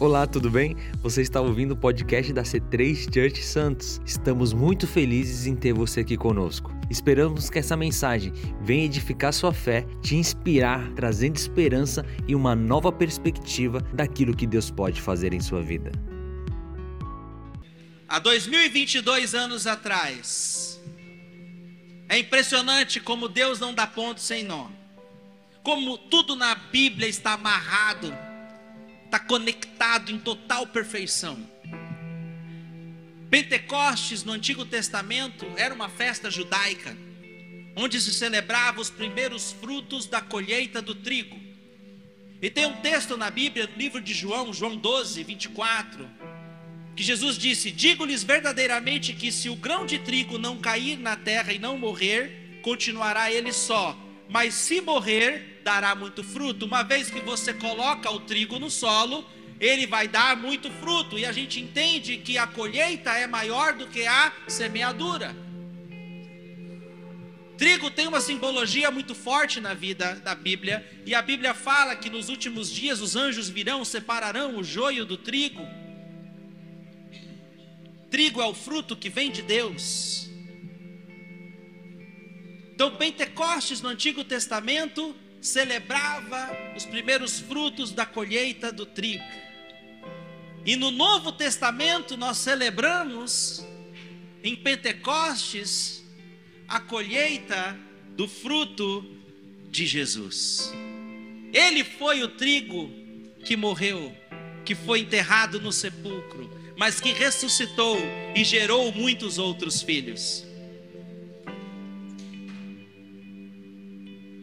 Olá, tudo bem? Você está ouvindo o podcast da C3 Church Santos. Estamos muito felizes em ter você aqui conosco. Esperamos que essa mensagem venha edificar sua fé, te inspirar, trazendo esperança e uma nova perspectiva daquilo que Deus pode fazer em sua vida. Há 2022 anos atrás, é impressionante como Deus não dá ponto sem nó. Como tudo na Bíblia está amarrado está conectado em total perfeição. Pentecostes no Antigo Testamento era uma festa judaica, onde se celebrava os primeiros frutos da colheita do trigo. E tem um texto na Bíblia, no livro de João, João 12, 24, que Jesus disse: Digo-lhes verdadeiramente que se o grão de trigo não cair na terra e não morrer, continuará ele só, mas se morrer, dará muito fruto. Uma vez que você coloca o trigo no solo, ele vai dar muito fruto. E a gente entende que a colheita é maior do que a semeadura. Trigo tem uma simbologia muito forte na vida da Bíblia, e a Bíblia fala que nos últimos dias os anjos virão, separarão o joio do trigo. Trigo é o fruto que vem de Deus. Então, Pentecostes no Antigo Testamento celebrava os primeiros frutos da colheita do trigo. E no Novo Testamento nós celebramos em Pentecostes a colheita do fruto de Jesus. Ele foi o trigo que morreu, que foi enterrado no sepulcro, mas que ressuscitou e gerou muitos outros filhos.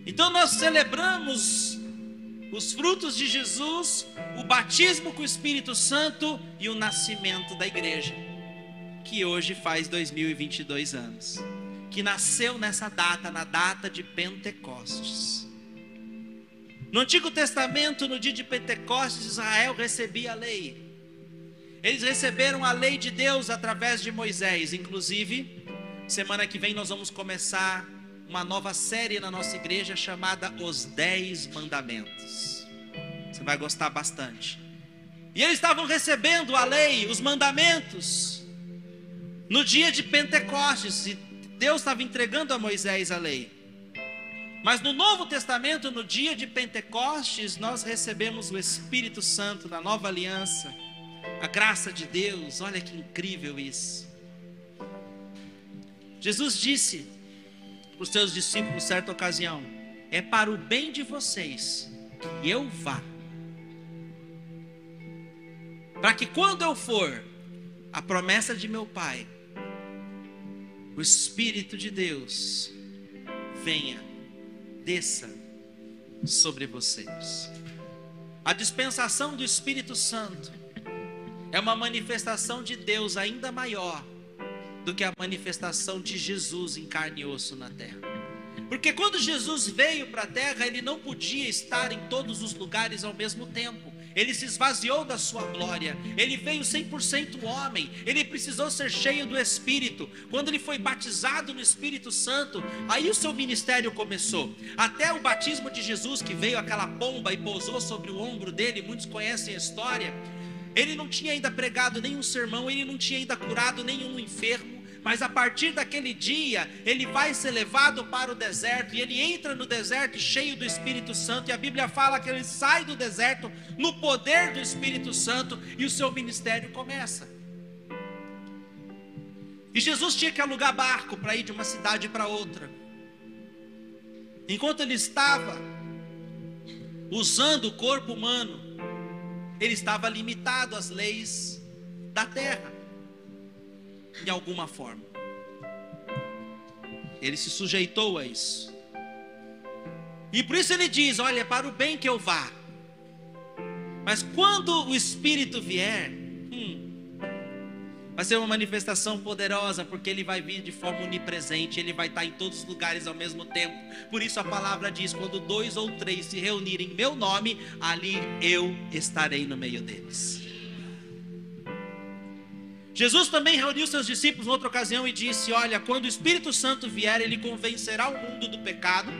Então nós celebramos os frutos de Jesus, o batismo com o Espírito Santo e o nascimento da igreja, que hoje faz 2022 anos, que nasceu nessa data, na data de Pentecostes. No Antigo Testamento, no dia de Pentecostes, Israel recebia a lei. Eles receberam a lei de Deus através de Moisés, inclusive, semana que vem nós vamos começar uma nova série na nossa igreja chamada Os Dez Mandamentos. Você vai gostar bastante. E eles estavam recebendo a lei, os mandamentos, no dia de Pentecostes. E Deus estava entregando a Moisés a lei. Mas no Novo Testamento, no dia de Pentecostes, nós recebemos o Espírito Santo da nova aliança, a graça de Deus. Olha que incrível isso. Jesus disse para os seus discípulos, certa ocasião: é para o bem de vocês que eu vá. Para que quando eu for, a promessa de meu Pai, o Espírito de Deus, venha, desça sobre vocês. A dispensação do Espírito Santo é uma manifestação de Deus ainda maior do que a manifestação de Jesus em carne e osso na terra. Porque quando Jesus veio para a terra, ele não podia estar em todos os lugares ao mesmo tempo. Ele se esvaziou da sua glória. Ele veio 100% homem. Ele precisou ser cheio do Espírito. Quando ele foi batizado no Espírito Santo, aí o seu ministério começou. Até o batismo de Jesus, que veio aquela pomba e pousou sobre o ombro dele, muitos conhecem a história. Ele não tinha ainda pregado nenhum sermão, ele não tinha ainda curado nenhum enfermo mas a partir daquele dia, ele vai ser levado para o deserto, e ele entra no deserto cheio do Espírito Santo, e a Bíblia fala que ele sai do deserto no poder do Espírito Santo, e o seu ministério começa. E Jesus tinha que alugar barco para ir de uma cidade para outra. Enquanto ele estava usando o corpo humano, ele estava limitado às leis da terra de alguma forma. Ele se sujeitou a isso. E por isso ele diz: Olha, para o bem que eu vá. Mas quando o Espírito vier, hum, vai ser uma manifestação poderosa, porque ele vai vir de forma onipresente, ele vai estar em todos os lugares ao mesmo tempo. Por isso a palavra diz: quando dois ou três se reunirem em meu nome, ali eu estarei no meio deles. Jesus também reuniu seus discípulos em outra ocasião e disse: Olha, quando o Espírito Santo vier, ele convencerá o mundo do pecado,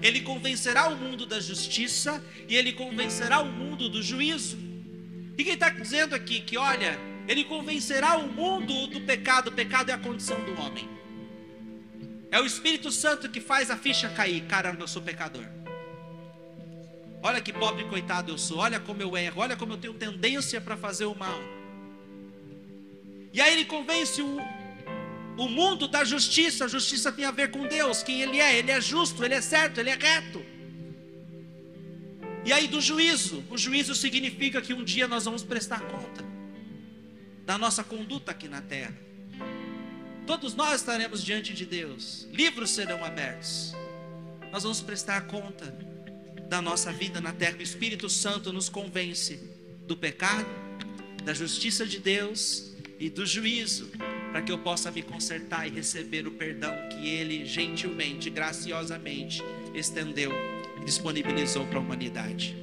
ele convencerá o mundo da justiça e ele convencerá o mundo do juízo. O que ele está dizendo aqui? Que olha, ele convencerá o mundo do pecado. O pecado é a condição do homem. É o Espírito Santo que faz a ficha cair. Caramba, eu sou pecador. Olha que pobre coitado eu sou. Olha como eu erro. Olha como eu tenho tendência para fazer o mal. E aí ele convence o, o mundo da justiça. A justiça tem a ver com Deus, quem Ele é. Ele é justo, Ele é certo, Ele é reto. E aí do juízo. O juízo significa que um dia nós vamos prestar conta da nossa conduta aqui na terra. Todos nós estaremos diante de Deus. Livros serão abertos. Nós vamos prestar conta da nossa vida na terra. O Espírito Santo nos convence do pecado, da justiça de Deus e do juízo, para que eu possa me consertar e receber o perdão que Ele gentilmente, graciosamente estendeu e disponibilizou para a humanidade.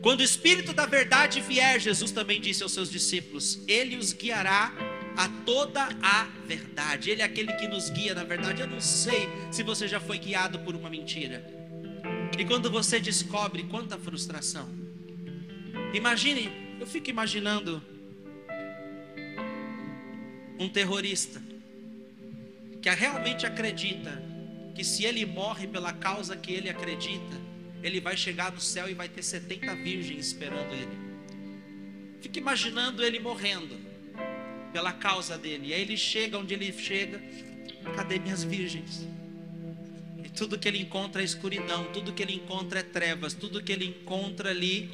Quando o Espírito da verdade vier, Jesus também disse aos seus discípulos: Ele os guiará a toda a verdade. Ele é aquele que nos guia na verdade. Eu não sei se você já foi guiado por uma mentira. E quando você descobre quanta frustração. Imagine, eu fico imaginando um terrorista que realmente acredita que se ele morre pela causa que ele acredita, ele vai chegar no céu e vai ter 70 virgens esperando ele. Fica imaginando ele morrendo pela causa dele. E aí ele chega onde ele chega, cadê minhas virgens? tudo que ele encontra é escuridão, tudo que ele encontra é trevas, tudo que ele encontra ali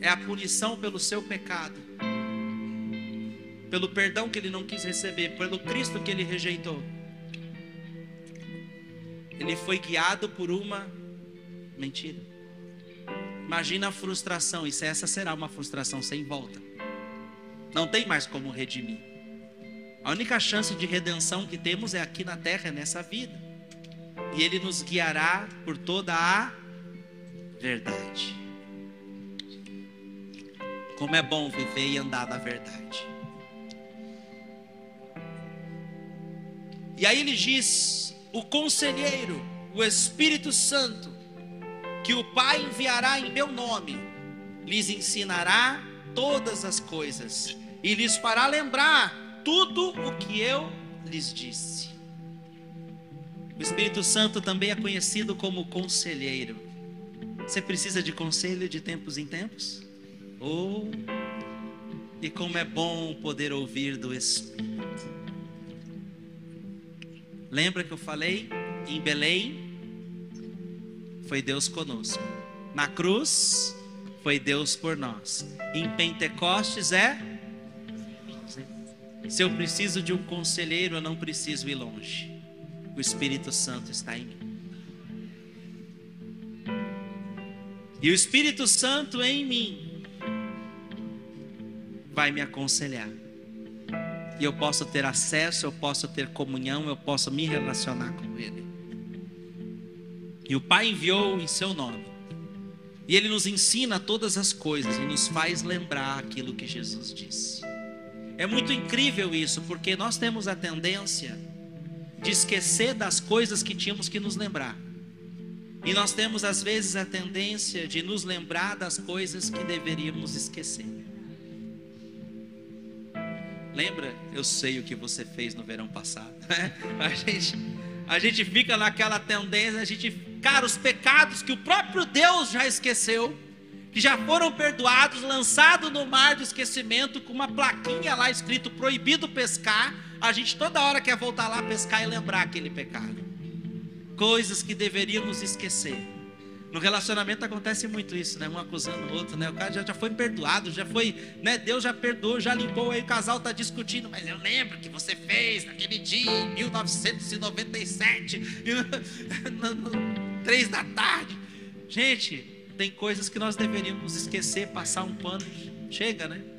é a punição pelo seu pecado, pelo perdão que ele não quis receber, pelo Cristo que ele rejeitou. Ele foi guiado por uma mentira. Imagina a frustração, se essa será uma frustração sem volta. Não tem mais como redimir. A única chance de redenção que temos é aqui na terra, é nessa vida. E Ele nos guiará por toda a verdade. Como é bom viver e andar na verdade. E aí ele diz: o conselheiro, o Espírito Santo, que o Pai enviará em meu nome, lhes ensinará todas as coisas e lhes fará lembrar tudo o que eu lhes disse. O Espírito Santo também é conhecido como conselheiro. Você precisa de conselho de tempos em tempos? Oh, e como é bom poder ouvir do Espírito. Lembra que eu falei? Em Belém, foi Deus conosco. Na cruz, foi Deus por nós. Em Pentecostes é se eu preciso de um conselheiro, eu não preciso ir longe. O Espírito Santo está em mim. E o Espírito Santo em mim vai me aconselhar. E eu posso ter acesso, eu posso ter comunhão, eu posso me relacionar com Ele. E o Pai enviou em seu nome. E Ele nos ensina todas as coisas e nos faz lembrar aquilo que Jesus disse. É muito incrível isso, porque nós temos a tendência de esquecer das coisas que tínhamos que nos lembrar. E nós temos às vezes a tendência de nos lembrar das coisas que deveríamos esquecer. Lembra? Eu sei o que você fez no verão passado. Né? A gente, a gente fica naquela tendência, a gente, cara, os pecados que o próprio Deus já esqueceu que já foram perdoados, lançados no mar do esquecimento, com uma plaquinha lá escrito proibido pescar. A gente toda hora quer voltar lá pescar e lembrar aquele pecado. Coisas que deveríamos esquecer. No relacionamento acontece muito isso, né? Um acusando o outro, né? O cara já, já foi perdoado, já foi, né? Deus já perdoou, já limpou, aí o casal está discutindo, mas eu lembro que você fez naquele dia, em 1997, no, no, três da tarde. Gente, tem coisas que nós deveríamos esquecer, passar um pano, chega, né?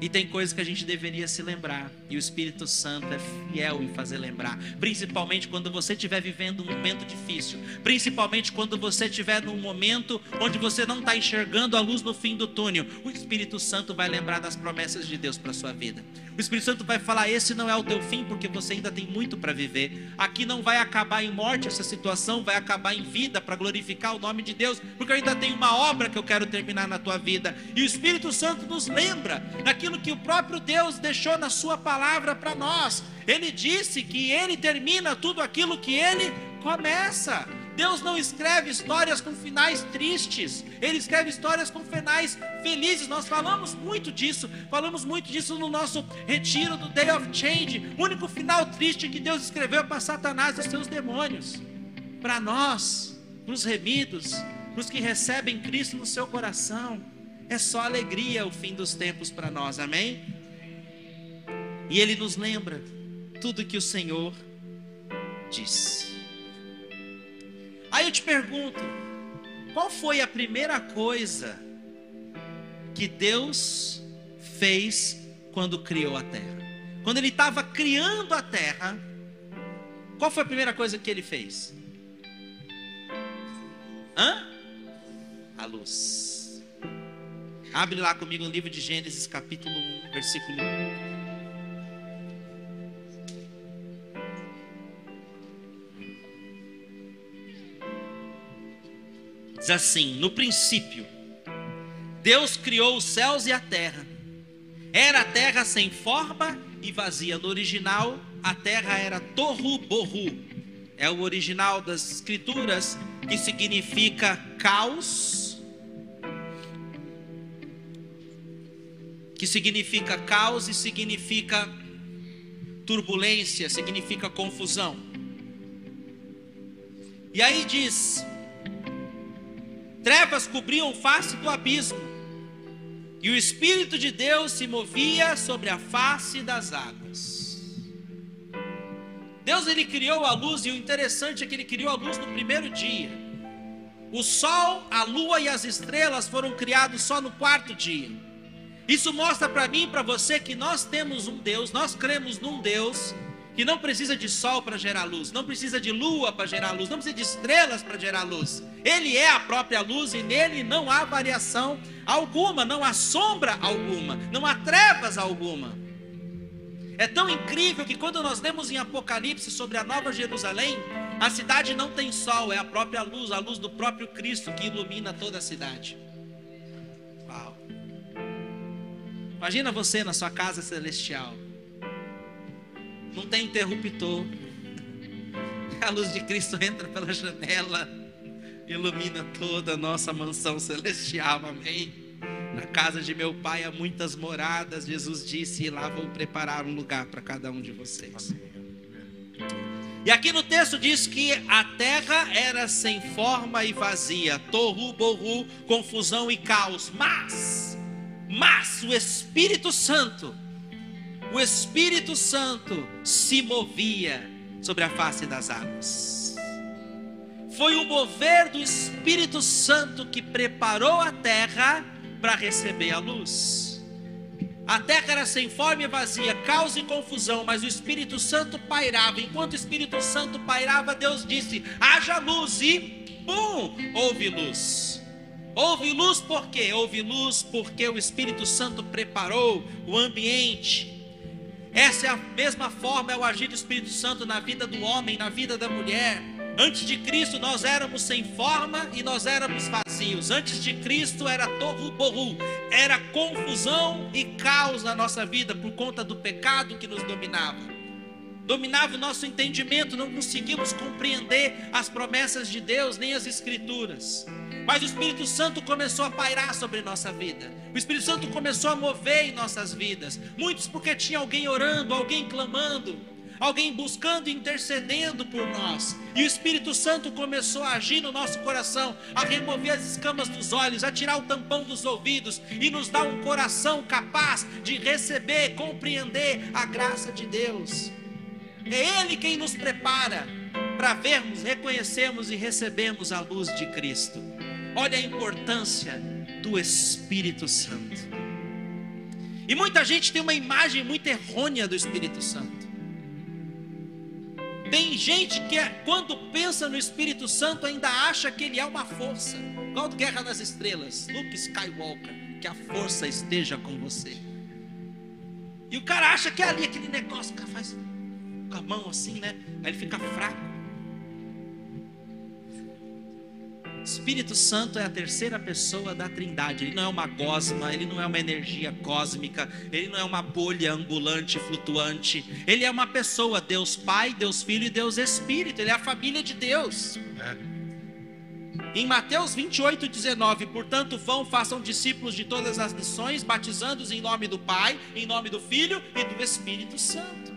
E tem coisas que a gente deveria se lembrar. E o Espírito Santo é fiel em fazer lembrar. Principalmente quando você estiver vivendo um momento difícil. Principalmente quando você estiver num momento onde você não está enxergando a luz no fim do túnel. O Espírito Santo vai lembrar das promessas de Deus para sua vida. O Espírito Santo vai falar: esse não é o teu fim, porque você ainda tem muito para viver. Aqui não vai acabar em morte essa situação, vai acabar em vida para glorificar o nome de Deus, porque eu ainda tenho uma obra que eu quero terminar na tua vida. E o Espírito Santo nos lembra daquilo que o próprio Deus deixou na sua palavra para nós. Ele disse que ele termina tudo aquilo que ele começa. Deus não escreve histórias com finais tristes, Ele escreve histórias com finais felizes. Nós falamos muito disso, falamos muito disso no nosso retiro do Day of Change. O único final triste que Deus escreveu para Satanás e seus demônios. Para nós, para os remidos, para os que recebem Cristo no seu coração, é só alegria o fim dos tempos para nós, amém? E Ele nos lembra tudo que o Senhor diz. Aí eu te pergunto: qual foi a primeira coisa que Deus fez quando criou a terra? Quando Ele estava criando a terra, qual foi a primeira coisa que Ele fez? Hã? A luz. Abre lá comigo no livro de Gênesis, capítulo 1, versículo 1. Diz assim: No princípio, Deus criou os céus e a terra. Era a terra sem forma e vazia. No original, a terra era Torru Borru. É o original das escrituras que significa caos. Que significa caos e significa turbulência, significa confusão. E aí diz: Trevas cobriam face do abismo, e o Espírito de Deus se movia sobre a face das águas. Deus ele criou a luz, e o interessante é que ele criou a luz no primeiro dia. O sol, a lua e as estrelas foram criados só no quarto dia. Isso mostra para mim e para você que nós temos um Deus, nós cremos num Deus que não precisa de sol para gerar luz, não precisa de lua para gerar luz, não precisa de estrelas para gerar luz. Ele é a própria luz e nele não há variação alguma, não há sombra alguma, não há trevas alguma. É tão incrível que quando nós lemos em Apocalipse sobre a Nova Jerusalém, a cidade não tem sol, é a própria luz, a luz do próprio Cristo que ilumina toda a cidade. Uau. Imagina você na sua casa celestial não tem interruptor. A luz de Cristo entra pela janela, ilumina toda a nossa mansão celestial, amém? Na casa de meu pai há muitas moradas, Jesus disse, e lá vou preparar um lugar para cada um de vocês. E aqui no texto diz que a terra era sem forma e vazia, torru, borru, confusão e caos, mas, mas o Espírito Santo, o Espírito Santo se movia sobre a face das águas. Foi o mover do Espírito Santo que preparou a terra para receber a luz. A terra era sem forma e vazia, caos e confusão, mas o Espírito Santo pairava. Enquanto o Espírito Santo pairava, Deus disse: haja luz e bum, houve luz. Houve luz por quê? Houve luz porque o Espírito Santo preparou o ambiente essa é a mesma forma, é o agir do Espírito Santo na vida do homem, na vida da mulher. Antes de Cristo nós éramos sem forma e nós éramos vazios. Antes de Cristo era torru borru, era confusão e caos na nossa vida por conta do pecado que nos dominava. Dominava o nosso entendimento, não conseguimos compreender as promessas de Deus nem as escrituras. Mas o Espírito Santo começou a pairar sobre nossa vida. O Espírito Santo começou a mover em nossas vidas. Muitos porque tinha alguém orando, alguém clamando, alguém buscando intercedendo por nós. E o Espírito Santo começou a agir no nosso coração, a remover as escamas dos olhos, a tirar o tampão dos ouvidos e nos dar um coração capaz de receber, compreender a graça de Deus. É Ele quem nos prepara para vermos, reconhecermos e recebermos a luz de Cristo. Olha a importância do Espírito Santo. E muita gente tem uma imagem muito errônea do Espírito Santo. Tem gente que, é, quando pensa no Espírito Santo, ainda acha que ele é uma força. Igual Guerra nas Estrelas, Luke Skywalker, que a força esteja com você. E o cara acha que é ali aquele negócio, o cara faz com a mão assim, né? Aí ele fica fraco. Espírito Santo é a terceira pessoa da Trindade. Ele não é uma gosma, ele não é uma energia cósmica, ele não é uma bolha ambulante, flutuante. Ele é uma pessoa, Deus Pai, Deus Filho e Deus Espírito. Ele é a família de Deus. É. Em Mateus 28, 19, portanto, vão, façam discípulos de todas as nações, batizando-os em nome do Pai, em nome do Filho e do Espírito Santo.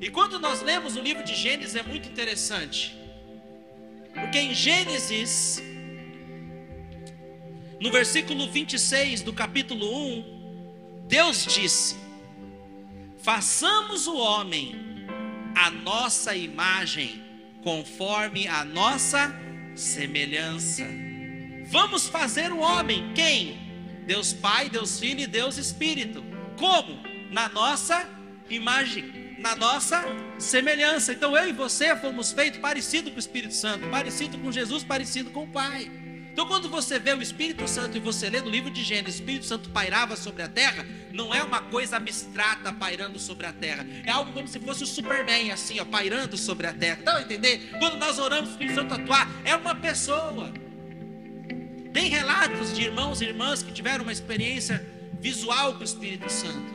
E quando nós lemos o livro de Gênesis é muito interessante. Porque em Gênesis, no versículo 26 do capítulo 1, Deus disse: Façamos o homem a nossa imagem, conforme a nossa semelhança. Vamos fazer o homem, quem? Deus Pai, Deus Filho e Deus Espírito. Como? Na nossa imagem na nossa semelhança. Então eu e você fomos feitos parecido com o Espírito Santo, parecido com Jesus, parecido com o Pai. Então, quando você vê o Espírito Santo e você lê no livro de Gênesis, o Espírito Santo pairava sobre a terra, não é uma coisa abstrata pairando sobre a terra, é algo como se fosse o Superman, assim, ó, pairando sobre a terra. Então, entender? Quando nós oramos o Espírito Santo atuar, é uma pessoa. Tem relatos de irmãos e irmãs que tiveram uma experiência visual com o Espírito Santo,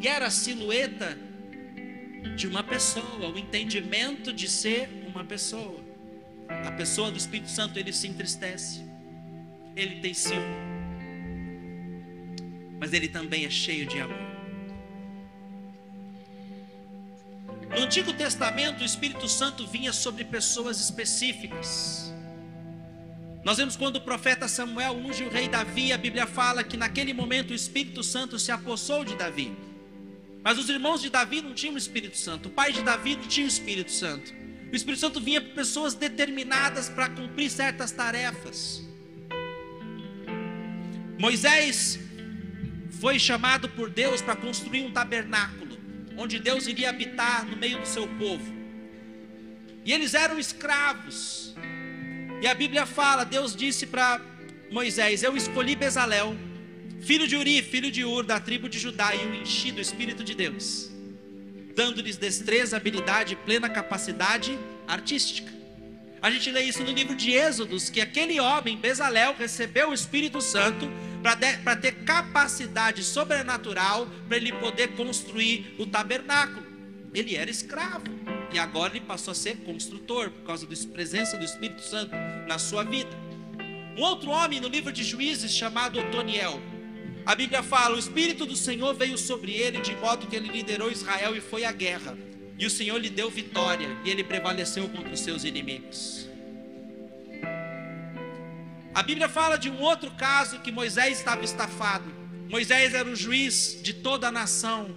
e era a silhueta de uma pessoa, o entendimento de ser uma pessoa. A pessoa do Espírito Santo, ele se entristece, ele tem ciúme, mas ele também é cheio de amor. No Antigo Testamento, o Espírito Santo vinha sobre pessoas específicas. Nós vemos quando o profeta Samuel unge o rei Davi, a Bíblia fala que naquele momento o Espírito Santo se apossou de Davi. Mas os irmãos de Davi não tinham o Espírito Santo, o pai de Davi não tinha o Espírito Santo. O Espírito Santo vinha para pessoas determinadas para cumprir certas tarefas. Moisés foi chamado por Deus para construir um tabernáculo, onde Deus iria habitar no meio do seu povo. E eles eram escravos. E a Bíblia fala: Deus disse para Moisés: Eu escolhi Bezalel filho de Uri, filho de Ur, da tribo de Judá, e o enchi do Espírito de Deus, dando-lhes destreza, habilidade e plena capacidade artística. A gente lê isso no livro de Êxodos, que aquele homem, Bezalel, recebeu o Espírito Santo para ter capacidade sobrenatural para ele poder construir o tabernáculo. Ele era escravo e agora ele passou a ser construtor por causa da presença do Espírito Santo na sua vida. Um outro homem no livro de Juízes chamado Otoniel, a Bíblia fala: o Espírito do Senhor veio sobre ele, de modo que ele liderou Israel e foi à guerra. E o Senhor lhe deu vitória, e ele prevaleceu contra os seus inimigos. A Bíblia fala de um outro caso que Moisés estava estafado. Moisés era o juiz de toda a nação,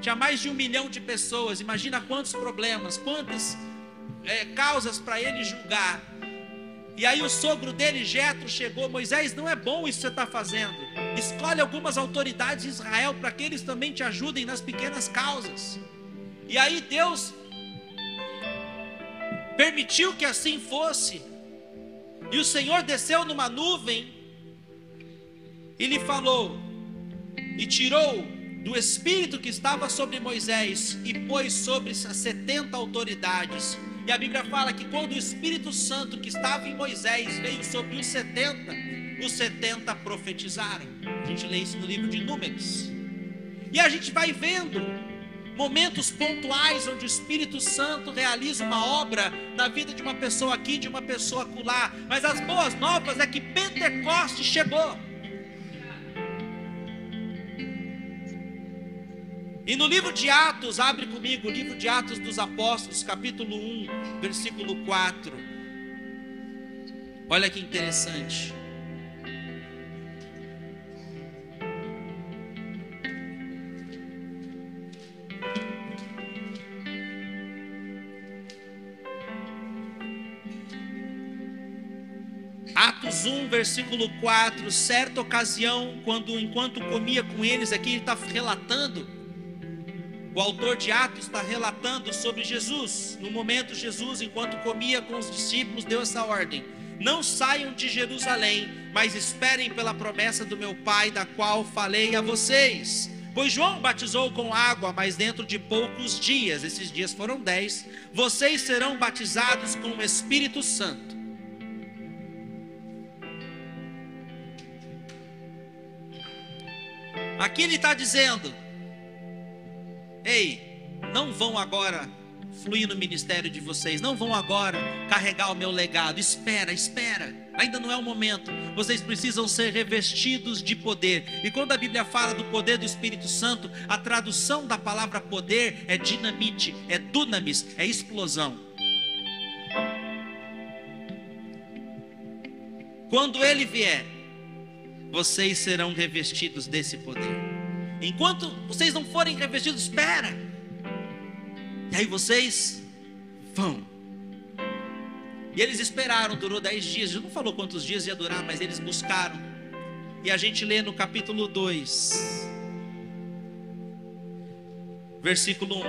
tinha mais de um milhão de pessoas. Imagina quantos problemas, quantas é, causas para ele julgar. E aí o sogro dele, Jetro, chegou, Moisés, não é bom isso que você está fazendo. Escolhe algumas autoridades de Israel para que eles também te ajudem nas pequenas causas. E aí Deus permitiu que assim fosse. E o Senhor desceu numa nuvem e lhe falou, e tirou do espírito que estava sobre Moisés e pôs sobre as setenta autoridades e a Bíblia fala que quando o Espírito Santo que estava em Moisés veio sobre os 70, os 70 profetizaram. A gente lê isso no livro de Números. E a gente vai vendo momentos pontuais onde o Espírito Santo realiza uma obra na vida de uma pessoa aqui, de uma pessoa acolá. Mas as boas novas é que Pentecostes chegou. E no livro de Atos, abre comigo o livro de Atos dos Apóstolos, capítulo 1, versículo 4. Olha que interessante. Atos 1, versículo 4, certa ocasião, quando enquanto comia com eles, aqui ele está relatando, o autor de Atos está relatando sobre Jesus. No momento, Jesus, enquanto comia com os discípulos, deu essa ordem: Não saiam de Jerusalém, mas esperem pela promessa do meu Pai, da qual falei a vocês. Pois João batizou com água, mas dentro de poucos dias, esses dias foram dez, vocês serão batizados com o Espírito Santo. Aqui ele está dizendo: Ei, não vão agora fluir no ministério de vocês, não vão agora carregar o meu legado. Espera, espera, ainda não é o momento. Vocês precisam ser revestidos de poder. E quando a Bíblia fala do poder do Espírito Santo, a tradução da palavra poder é dinamite, é dunamis, é explosão. Quando ele vier, vocês serão revestidos desse poder. Enquanto vocês não forem revestidos, espera. E aí vocês vão. E eles esperaram, durou dez dias. Jesus não falou quantos dias ia durar, mas eles buscaram. E a gente lê no capítulo 2, versículo 1.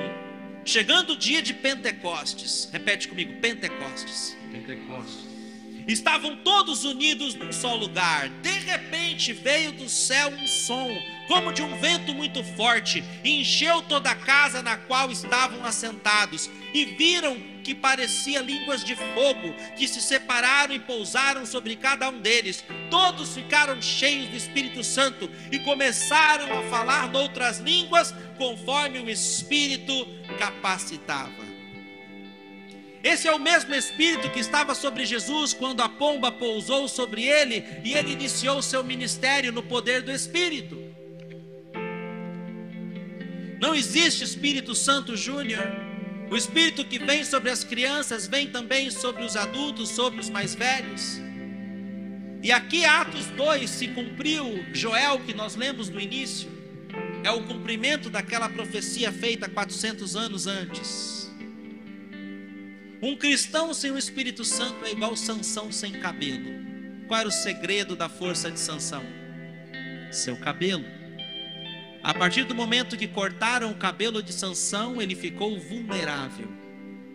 Chegando o dia de Pentecostes, repete comigo: Pentecostes. Pentecostes. Estavam todos unidos num só lugar. De repente veio do céu um som, como de um vento muito forte, e encheu toda a casa na qual estavam assentados. E viram que parecia línguas de fogo, que se separaram e pousaram sobre cada um deles. Todos ficaram cheios do Espírito Santo e começaram a falar noutras línguas, conforme o Espírito capacitava. Esse é o mesmo Espírito que estava sobre Jesus quando a pomba pousou sobre ele e ele iniciou seu ministério no poder do Espírito. Não existe Espírito Santo Júnior. O Espírito que vem sobre as crianças vem também sobre os adultos, sobre os mais velhos. E aqui, Atos 2, se cumpriu Joel, que nós lemos no início, é o cumprimento daquela profecia feita 400 anos antes. Um cristão sem o Espírito Santo é igual Sansão sem cabelo. Qual era o segredo da força de Sansão? Seu cabelo. A partir do momento que cortaram o cabelo de Sansão, ele ficou vulnerável.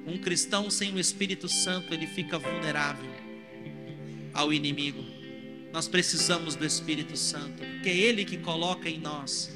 Um cristão sem o Espírito Santo, ele fica vulnerável ao inimigo. Nós precisamos do Espírito Santo, porque é ele que coloca em nós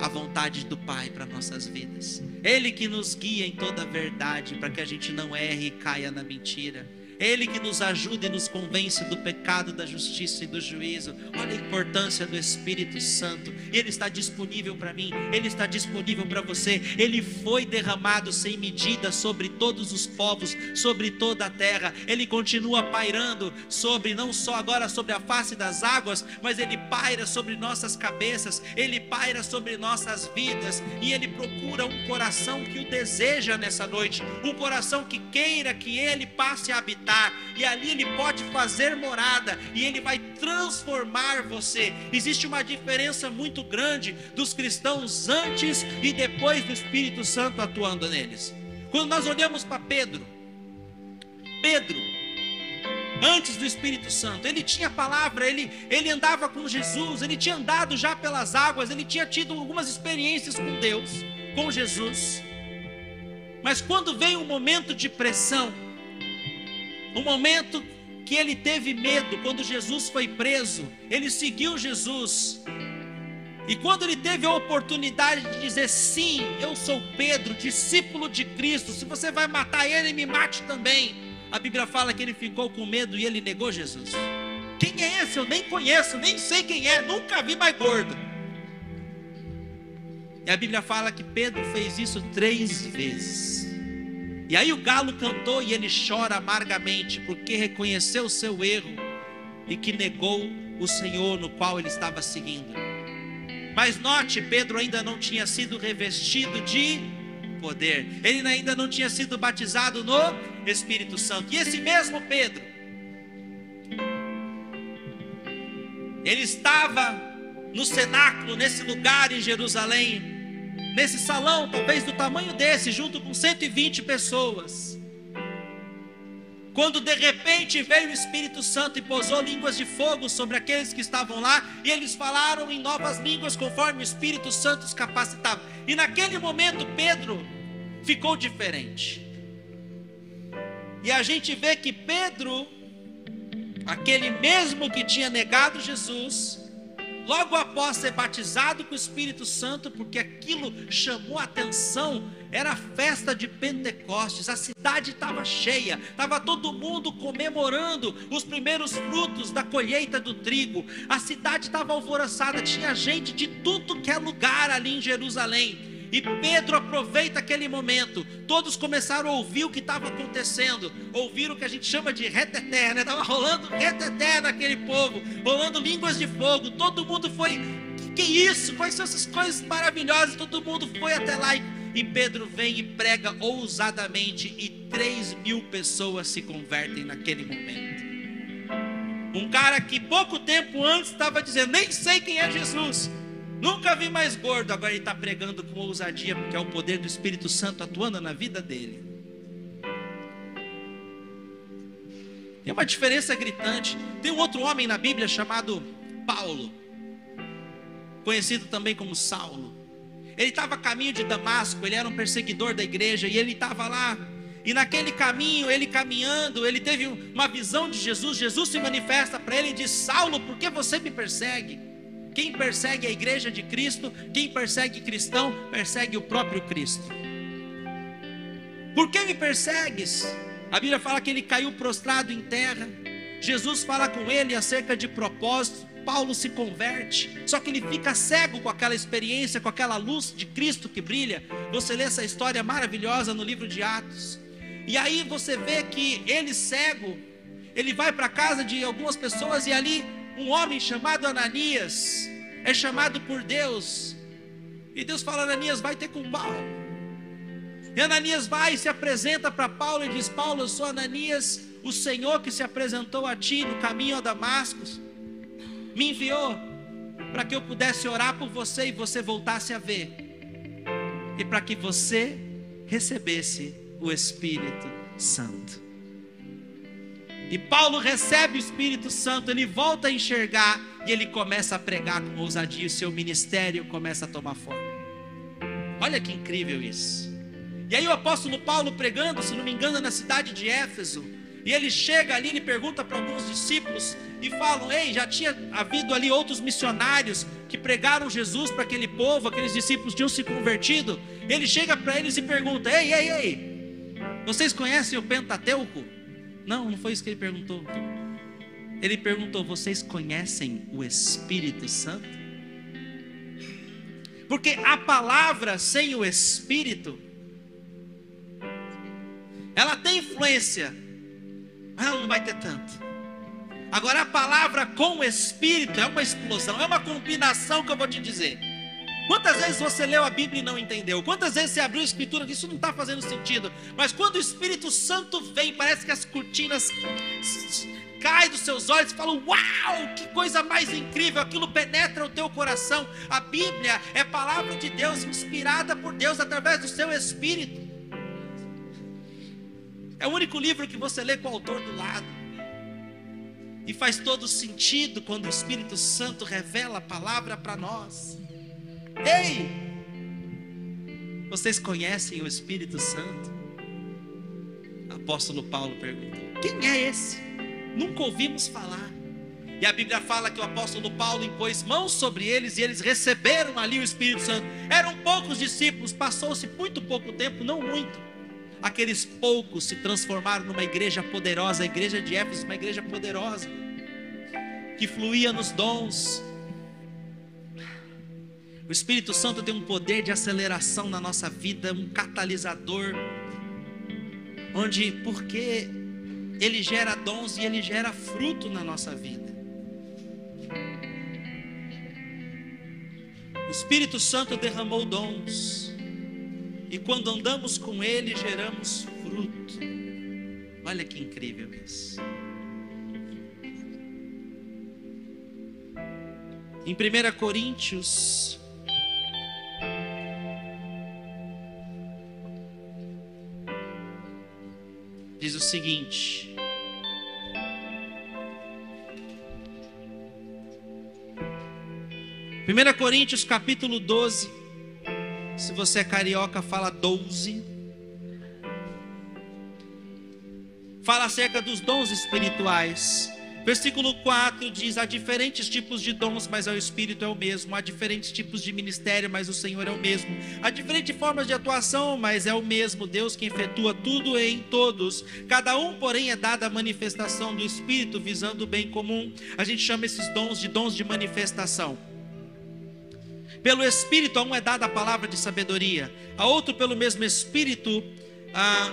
a vontade do Pai para nossas vidas. Ele que nos guia em toda a verdade para que a gente não erre e caia na mentira. Ele que nos ajuda e nos convence do pecado, da justiça e do juízo. Olha a importância do Espírito Santo. Ele está disponível para mim, ele está disponível para você. Ele foi derramado sem medida sobre todos os povos, sobre toda a terra. Ele continua pairando sobre não só agora sobre a face das águas, mas ele paira sobre nossas cabeças, ele paira sobre nossas vidas e ele procura um coração que o deseja nessa noite, um coração que queira que ele passe a habitar habitar, e ali Ele pode fazer morada, e Ele vai transformar você. Existe uma diferença muito grande dos cristãos antes e depois do Espírito Santo atuando neles. Quando nós olhamos para Pedro, Pedro, antes do Espírito Santo. Ele tinha palavra, ele, ele andava com Jesus, ele tinha andado já pelas águas, ele tinha tido algumas experiências com Deus, com Jesus. Mas quando veio um momento de pressão, o momento que ele teve medo, quando Jesus foi preso, ele seguiu Jesus. E quando ele teve a oportunidade de dizer: Sim, eu sou Pedro, discípulo de Cristo, se você vai matar ele, me mate também. A Bíblia fala que ele ficou com medo e ele negou Jesus. Quem é esse? Eu nem conheço, nem sei quem é, nunca vi mais gordo. E a Bíblia fala que Pedro fez isso três vezes. E aí o galo cantou e ele chora amargamente, porque reconheceu o seu erro e que negou o Senhor no qual ele estava seguindo. Mas note, Pedro ainda não tinha sido revestido de poder, ele ainda não tinha sido batizado no Espírito Santo. E esse mesmo Pedro, ele estava no cenáculo, nesse lugar em Jerusalém, nesse salão, talvez do tamanho desse, junto com 120 pessoas, Quando de repente veio o Espírito Santo e pousou línguas de fogo sobre aqueles que estavam lá, e eles falaram em novas línguas conforme o Espírito Santo os capacitava. E naquele momento Pedro ficou diferente. E a gente vê que Pedro, aquele mesmo que tinha negado Jesus, logo após ser batizado com o Espírito Santo, porque aquilo chamou a atenção, era a festa de Pentecostes, a cidade estava cheia, estava todo mundo comemorando os primeiros frutos da colheita do trigo, a cidade estava alvoroçada, tinha gente de tudo que é lugar ali em Jerusalém. E Pedro aproveita aquele momento. Todos começaram a ouvir o que estava acontecendo. Ouviram o que a gente chama de reteté, né? Estava rolando reteté naquele povo, rolando línguas de fogo. Todo mundo foi. Que, isso? Quais são essas coisas maravilhosas? Todo mundo foi até lá e, e Pedro vem e prega ousadamente. E 3 mil pessoas se convertem naquele momento. Um cara que pouco tempo antes estava dizendo: Nem sei quem é Jesus. Nunca vi mais gordo, agora ele está pregando com ousadia, porque é o poder do Espírito Santo atuando na vida dele. Tem uma diferença gritante. Tem um outro homem na Bíblia chamado Paulo, conhecido também como Saulo. Ele estava a caminho de Damasco, ele era um perseguidor da igreja e ele estava lá. E naquele caminho, ele caminhando, ele teve uma visão de Jesus. Jesus se manifesta para ele e diz: Saulo, por que você me persegue? Quem persegue a igreja de Cristo, quem persegue cristão, persegue o próprio Cristo. Por que me persegues? A Bíblia fala que ele caiu prostrado em terra. Jesus fala com ele acerca de propósito. Paulo se converte, só que ele fica cego com aquela experiência, com aquela luz de Cristo que brilha. Você lê essa história maravilhosa no livro de Atos. E aí você vê que ele cego, ele vai para a casa de algumas pessoas e ali um homem chamado Ananias é chamado por Deus. E Deus fala: Ananias, vai ter com Paulo. E Ananias vai e se apresenta para Paulo e diz: Paulo, eu sou Ananias, o Senhor que se apresentou a ti no caminho a Damasco, me enviou para que eu pudesse orar por você e você voltasse a ver, e para que você recebesse o Espírito Santo. E Paulo recebe o Espírito Santo, ele volta a enxergar e ele começa a pregar com ousadia, o seu ministério começa a tomar forma. Olha que incrível isso. E aí o apóstolo Paulo pregando, se não me engano, na cidade de Éfeso, e ele chega ali e pergunta para alguns discípulos e falam: "Ei, já tinha havido ali outros missionários que pregaram Jesus para aquele povo, aqueles discípulos tinham se convertido". Ele chega para eles e pergunta: "Ei, ei, ei. Vocês conhecem o Pentateuco?" Não, não foi isso que ele perguntou. Ele perguntou: Vocês conhecem o Espírito Santo? Porque a palavra sem o Espírito, ela tem influência, mas ela não vai ter tanto. Agora, a palavra com o Espírito é uma explosão, é uma combinação que eu vou te dizer. Quantas vezes você leu a Bíblia e não entendeu? Quantas vezes você abriu a Escritura e isso não está fazendo sentido? Mas quando o Espírito Santo vem, parece que as cortinas caem dos seus olhos e falam: Uau, que coisa mais incrível! Aquilo penetra o teu coração. A Bíblia é palavra de Deus, inspirada por Deus através do seu Espírito. É o único livro que você lê com o autor do lado. E faz todo sentido quando o Espírito Santo revela a palavra para nós. Ei! Vocês conhecem o Espírito Santo? Apóstolo Paulo perguntou: Quem é esse? Nunca ouvimos falar. E a Bíblia fala que o apóstolo Paulo impôs mãos sobre eles e eles receberam ali o Espírito Santo. Eram poucos discípulos, passou-se muito pouco tempo, não muito. Aqueles poucos se transformaram numa igreja poderosa, a igreja de Éfeso, uma igreja poderosa, que fluía nos dons, o Espírito Santo tem um poder de aceleração na nossa vida, um catalisador, onde, porque ele gera dons e ele gera fruto na nossa vida. O Espírito Santo derramou dons, e quando andamos com Ele, geramos fruto. Olha que incrível isso. Em 1 Coríntios diz o seguinte: Primeira Coríntios capítulo 12. Se você é carioca, fala 12. Fala acerca dos dons espirituais. Versículo 4 diz: há diferentes tipos de dons, mas o Espírito é o mesmo. Há diferentes tipos de ministério, mas o Senhor é o mesmo. Há diferentes formas de atuação, mas é o mesmo Deus que efetua tudo em todos. Cada um, porém, é dada a manifestação do Espírito, visando o bem comum. A gente chama esses dons de dons de manifestação. Pelo Espírito, a um é dada a palavra de sabedoria, a outro, pelo mesmo Espírito, a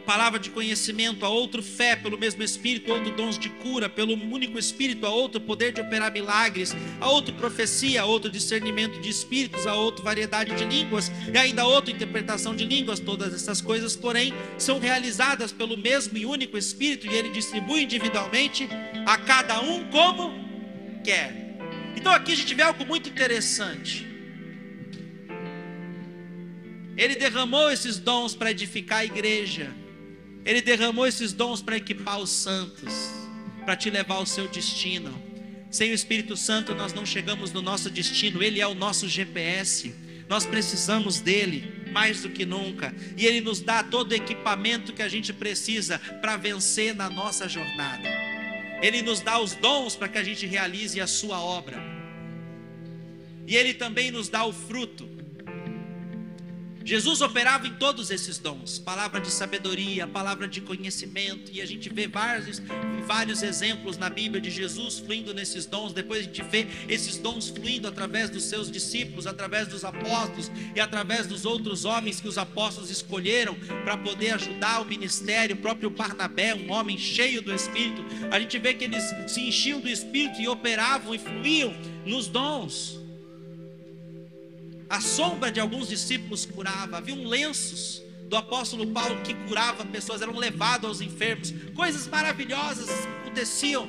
palavra de conhecimento, a outro fé pelo mesmo Espírito, a outro dons de cura pelo único Espírito, a outro poder de operar milagres, a outro profecia, a outro discernimento de espíritos, a outro variedade de línguas e ainda a outra interpretação de línguas. Todas essas coisas, porém, são realizadas pelo mesmo e único Espírito e ele distribui individualmente a cada um como quer. Então aqui a gente vê algo muito interessante. Ele derramou esses dons para edificar a igreja. Ele derramou esses dons para equipar os santos, para te levar ao seu destino. Sem o Espírito Santo nós não chegamos no nosso destino, ele é o nosso GPS. Nós precisamos dele mais do que nunca, e ele nos dá todo o equipamento que a gente precisa para vencer na nossa jornada. Ele nos dá os dons para que a gente realize a sua obra. E ele também nos dá o fruto Jesus operava em todos esses dons, palavra de sabedoria, palavra de conhecimento, e a gente vê vários, vários exemplos na Bíblia de Jesus fluindo nesses dons. Depois a gente vê esses dons fluindo através dos seus discípulos, através dos apóstolos e através dos outros homens que os apóstolos escolheram para poder ajudar o ministério. O próprio Barnabé, um homem cheio do Espírito, a gente vê que eles se enchiam do Espírito e operavam e fluíam nos dons. A sombra de alguns discípulos curava, havia um lenços do apóstolo Paulo que curava pessoas, eram levados aos enfermos, coisas maravilhosas aconteciam.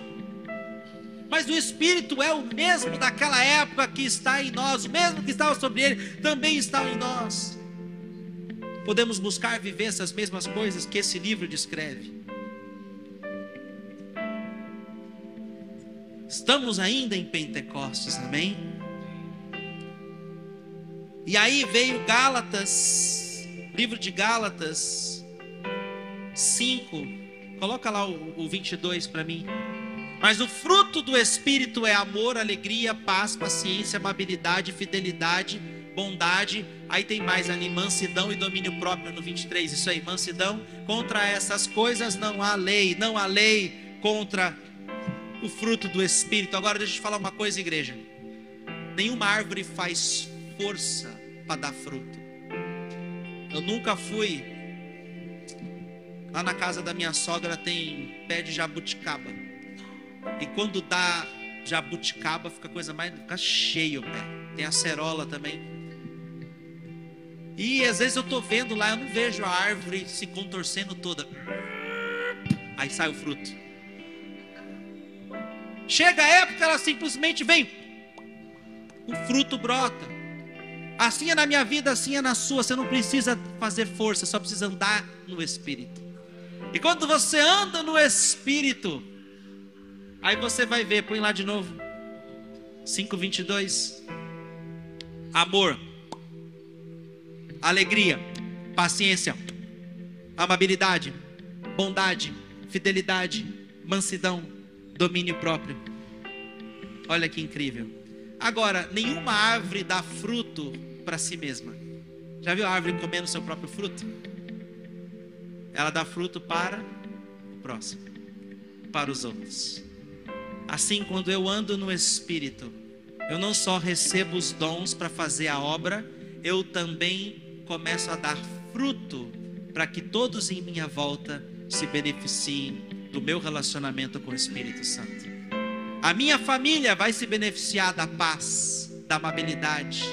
Mas o Espírito é o mesmo daquela época que está em nós, o mesmo que estava sobre ele também está em nós. Podemos buscar viver essas mesmas coisas que esse livro descreve. Estamos ainda em Pentecostes, amém? E aí veio Gálatas, livro de Gálatas 5. Coloca lá o, o 22 para mim. Mas o fruto do Espírito é amor, alegria, paz, paciência, amabilidade, fidelidade, bondade. Aí tem mais ali, mansidão e domínio próprio no 23. Isso aí, mansidão. Contra essas coisas não há lei. Não há lei contra o fruto do Espírito. Agora deixa eu te falar uma coisa, igreja. Nenhuma árvore faz força para dar fruto. Eu nunca fui. Lá na casa da minha sogra tem pé de jabuticaba. E quando dá jabuticaba, fica coisa mais. fica cheio o pé. Tem acerola também. E às vezes eu estou vendo lá, eu não vejo a árvore se contorcendo toda. Aí sai o fruto. Chega a época, ela simplesmente vem. O fruto brota. Assim é na minha vida, assim é na sua. Você não precisa fazer força, só precisa andar no Espírito. E quando você anda no Espírito, aí você vai ver, põe lá de novo. 5:22. Amor, alegria, paciência, amabilidade, bondade, fidelidade, mansidão, domínio próprio. Olha que incrível. Agora, nenhuma árvore dá fruto para si mesma. Já viu a árvore comendo seu próprio fruto? Ela dá fruto para o próximo, para os outros. Assim, quando eu ando no Espírito, eu não só recebo os dons para fazer a obra, eu também começo a dar fruto para que todos em minha volta se beneficiem do meu relacionamento com o Espírito Santo. A minha família vai se beneficiar da paz, da amabilidade,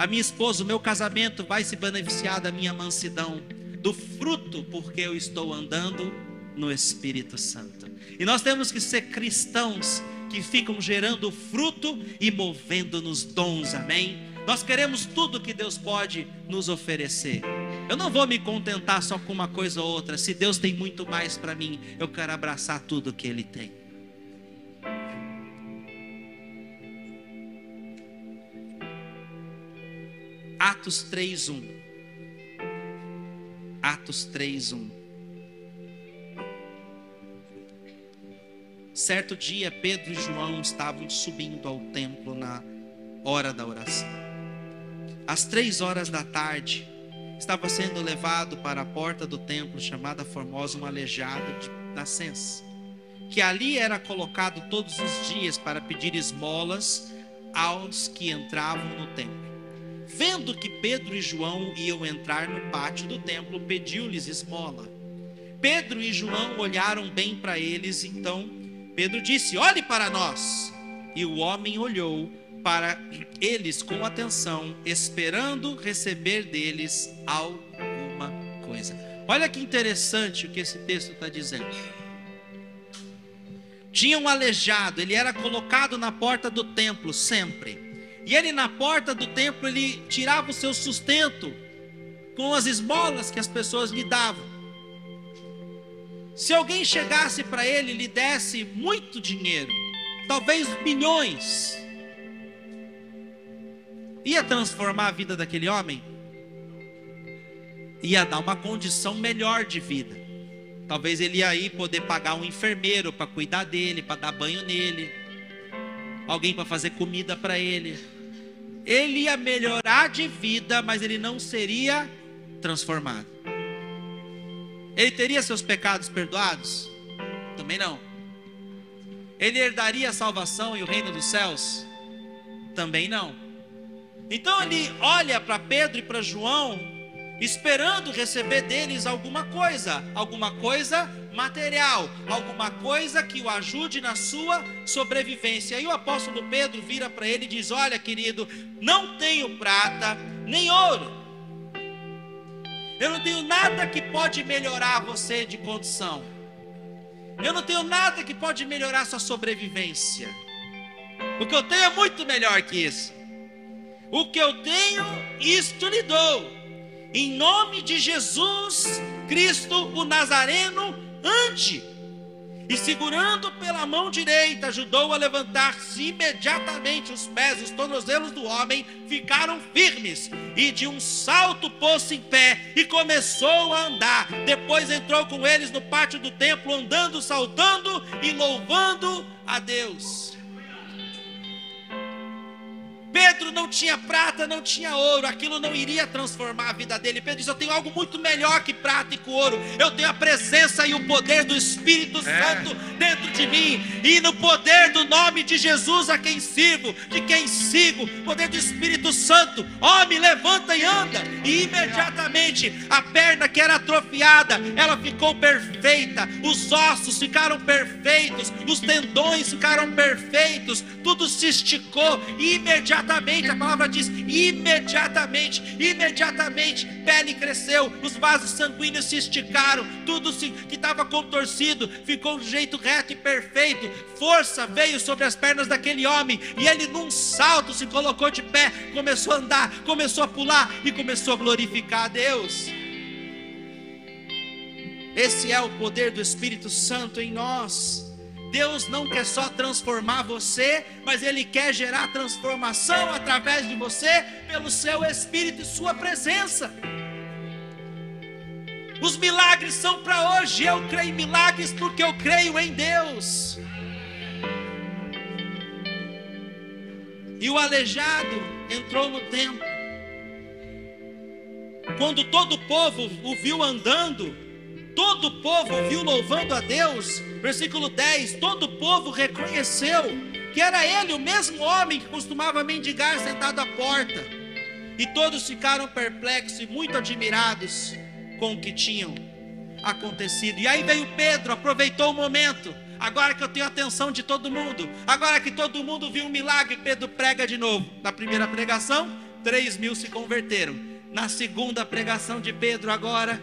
a minha esposa, o meu casamento vai se beneficiar da minha mansidão, do fruto, porque eu estou andando no Espírito Santo. E nós temos que ser cristãos que ficam gerando fruto e movendo nos dons, amém? Nós queremos tudo que Deus pode nos oferecer. Eu não vou me contentar só com uma coisa ou outra. Se Deus tem muito mais para mim, eu quero abraçar tudo que Ele tem. Atos 3:1. Atos 3:1. Certo dia, Pedro e João estavam subindo ao templo na hora da oração. Às três horas da tarde, estava sendo levado para a porta do templo chamada Formosa um aleijado de nascença, que ali era colocado todos os dias para pedir esmolas aos que entravam no templo. Vendo que Pedro e João iam entrar no pátio do templo, pediu-lhes esmola. Pedro e João olharam bem para eles, então Pedro disse: Olhe para nós. E o homem olhou para eles com atenção, esperando receber deles alguma coisa. Olha que interessante o que esse texto está dizendo. Tinha um aleijado, ele era colocado na porta do templo sempre. E ele na porta do templo ele tirava o seu sustento com as esmolas que as pessoas lhe davam. Se alguém chegasse para ele e lhe desse muito dinheiro, talvez milhões, ia transformar a vida daquele homem? Ia dar uma condição melhor de vida. Talvez ele ia aí poder pagar um enfermeiro para cuidar dele, para dar banho nele, alguém para fazer comida para ele. Ele ia melhorar de vida, mas ele não seria transformado. Ele teria seus pecados perdoados? Também não. Ele herdaria a salvação e o reino dos céus? Também não. Então ele olha para Pedro e para João, esperando receber deles alguma coisa, alguma coisa material, alguma coisa que o ajude na sua sobrevivência. E o apóstolo Pedro vira para ele e diz: Olha, querido, não tenho prata nem ouro eu não tenho nada que pode melhorar você de condição. Eu não tenho nada que pode melhorar sua sobrevivência. O que eu tenho é muito melhor que isso. O que eu tenho, isto lhe dou. Em nome de Jesus Cristo, o Nazareno, ande e segurando pela mão direita, ajudou a levantar-se imediatamente os pés, os tornozelos do homem ficaram firmes, e de um salto pôs-se em pé e começou a andar. Depois entrou com eles no pátio do templo, andando, saltando e louvando a Deus. Pedro não tinha prata, não tinha ouro, aquilo não iria transformar a vida dele. Pedro disse: Eu tenho algo muito melhor que prata e com ouro. Eu tenho a presença e o poder do Espírito é. Santo dentro de mim, e no poder do nome de Jesus a quem sirvo, de quem sigo, poder do Espírito Santo. Homem, levanta e anda. E imediatamente a perna que era atrofiada, ela ficou perfeita, os ossos ficaram perfeitos, os tendões ficaram perfeitos, tudo se esticou e imediatamente imediatamente, a palavra diz imediatamente, imediatamente, pele cresceu, os vasos sanguíneos se esticaram, tudo se, que estava contorcido ficou de jeito reto e perfeito, força veio sobre as pernas daquele homem, e ele num salto se colocou de pé, começou a andar, começou a pular e começou a glorificar a Deus. Esse é o poder do Espírito Santo em nós. Deus não quer só transformar você, mas Ele quer gerar transformação através de você, pelo seu Espírito e Sua presença. Os milagres são para hoje. Eu creio em milagres porque eu creio em Deus. E o aleijado entrou no templo. Quando todo o povo o viu andando, todo o povo viu louvando a Deus, Versículo 10: Todo o povo reconheceu que era ele, o mesmo homem que costumava mendigar sentado à porta. E todos ficaram perplexos e muito admirados com o que tinham acontecido. E aí veio Pedro, aproveitou o momento. Agora que eu tenho a atenção de todo mundo, agora que todo mundo viu um milagre, Pedro prega de novo. Na primeira pregação, 3 mil se converteram. Na segunda pregação de Pedro, agora,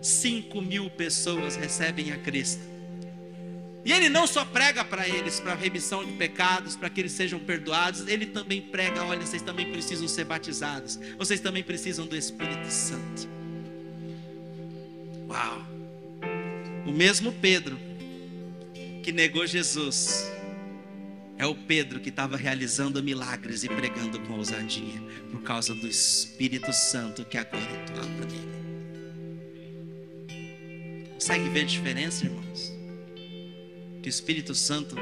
5 mil pessoas recebem a Cristo. E ele não só prega para eles, para remissão de pecados, para que eles sejam perdoados, ele também prega: olha, vocês também precisam ser batizados, vocês também precisam do Espírito Santo. Uau! O mesmo Pedro que negou Jesus, é o Pedro que estava realizando milagres e pregando com ousadia, por causa do Espírito Santo que agora atuava nele. Consegue ver a diferença, irmãos? Que o Espírito Santo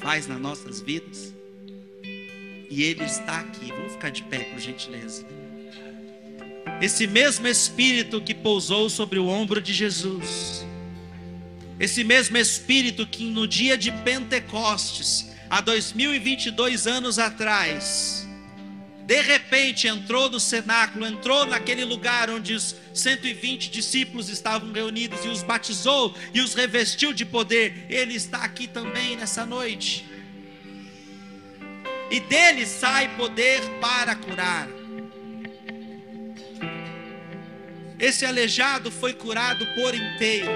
faz nas nossas vidas? E ele está aqui. Vamos ficar de pé, por gentileza. Esse mesmo Espírito que pousou sobre o ombro de Jesus, esse mesmo Espírito que no dia de Pentecostes, há 2022 anos atrás, de repente entrou no cenáculo, entrou naquele lugar onde os 120 discípulos estavam reunidos e os batizou e os revestiu de poder. Ele está aqui também nessa noite. E dele sai poder para curar. Esse aleijado foi curado por inteiro.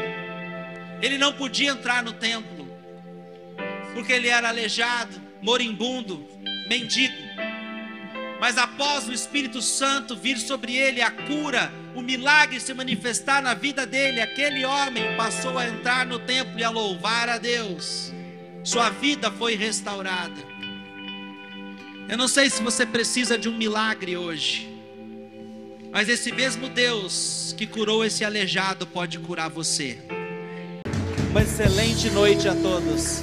Ele não podia entrar no templo, porque ele era aleijado, moribundo, mendigo. Mas após o Espírito Santo vir sobre ele, a cura, o milagre se manifestar na vida dele, aquele homem passou a entrar no templo e a louvar a Deus. Sua vida foi restaurada. Eu não sei se você precisa de um milagre hoje. Mas esse mesmo Deus que curou esse aleijado pode curar você. Uma excelente noite a todos.